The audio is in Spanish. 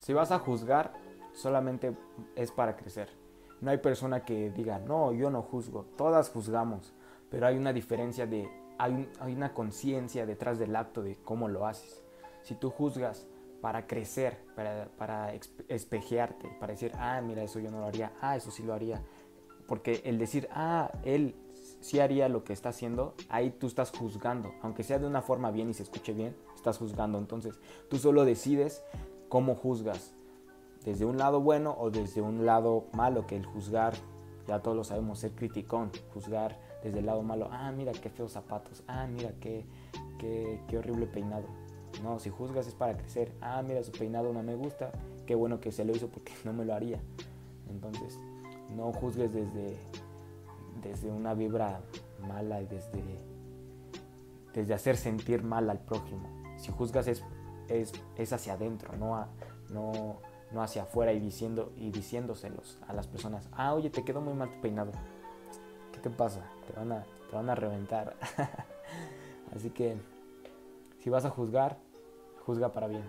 Si vas a juzgar, solamente es para crecer. No hay persona que diga, no, yo no juzgo, todas juzgamos, pero hay una diferencia de, hay, una conciencia detrás del acto de cómo lo haces. Si tú juzgas para crecer, para, para espejearte, para decir, ah, mira, eso yo no lo haría, ah, eso sí lo haría, porque el decir, ah, él sí haría lo que está haciendo, ahí tú estás juzgando, aunque sea de una forma bien y se escuche bien, estás juzgando. Entonces, tú solo decides cómo juzgas, desde un lado bueno o desde un lado malo, que el juzgar, ya todos lo sabemos, ser criticón, juzgar desde el lado malo, ah, mira qué feos zapatos, ah, mira qué, qué, qué horrible peinado. No, si juzgas es para crecer, ah, mira su peinado no me gusta, qué bueno que se lo hizo porque no me lo haría. Entonces, no juzgues desde, desde una vibra mala y desde, desde hacer sentir mal al prójimo. Si juzgas es es, hacia adentro, no, no, no hacia afuera y, diciendo, y diciéndoselos a las personas. Ah, oye, te quedó muy mal peinado. ¿Qué te pasa? Te van a, te van a reventar. Así que si vas a juzgar, juzga para bien.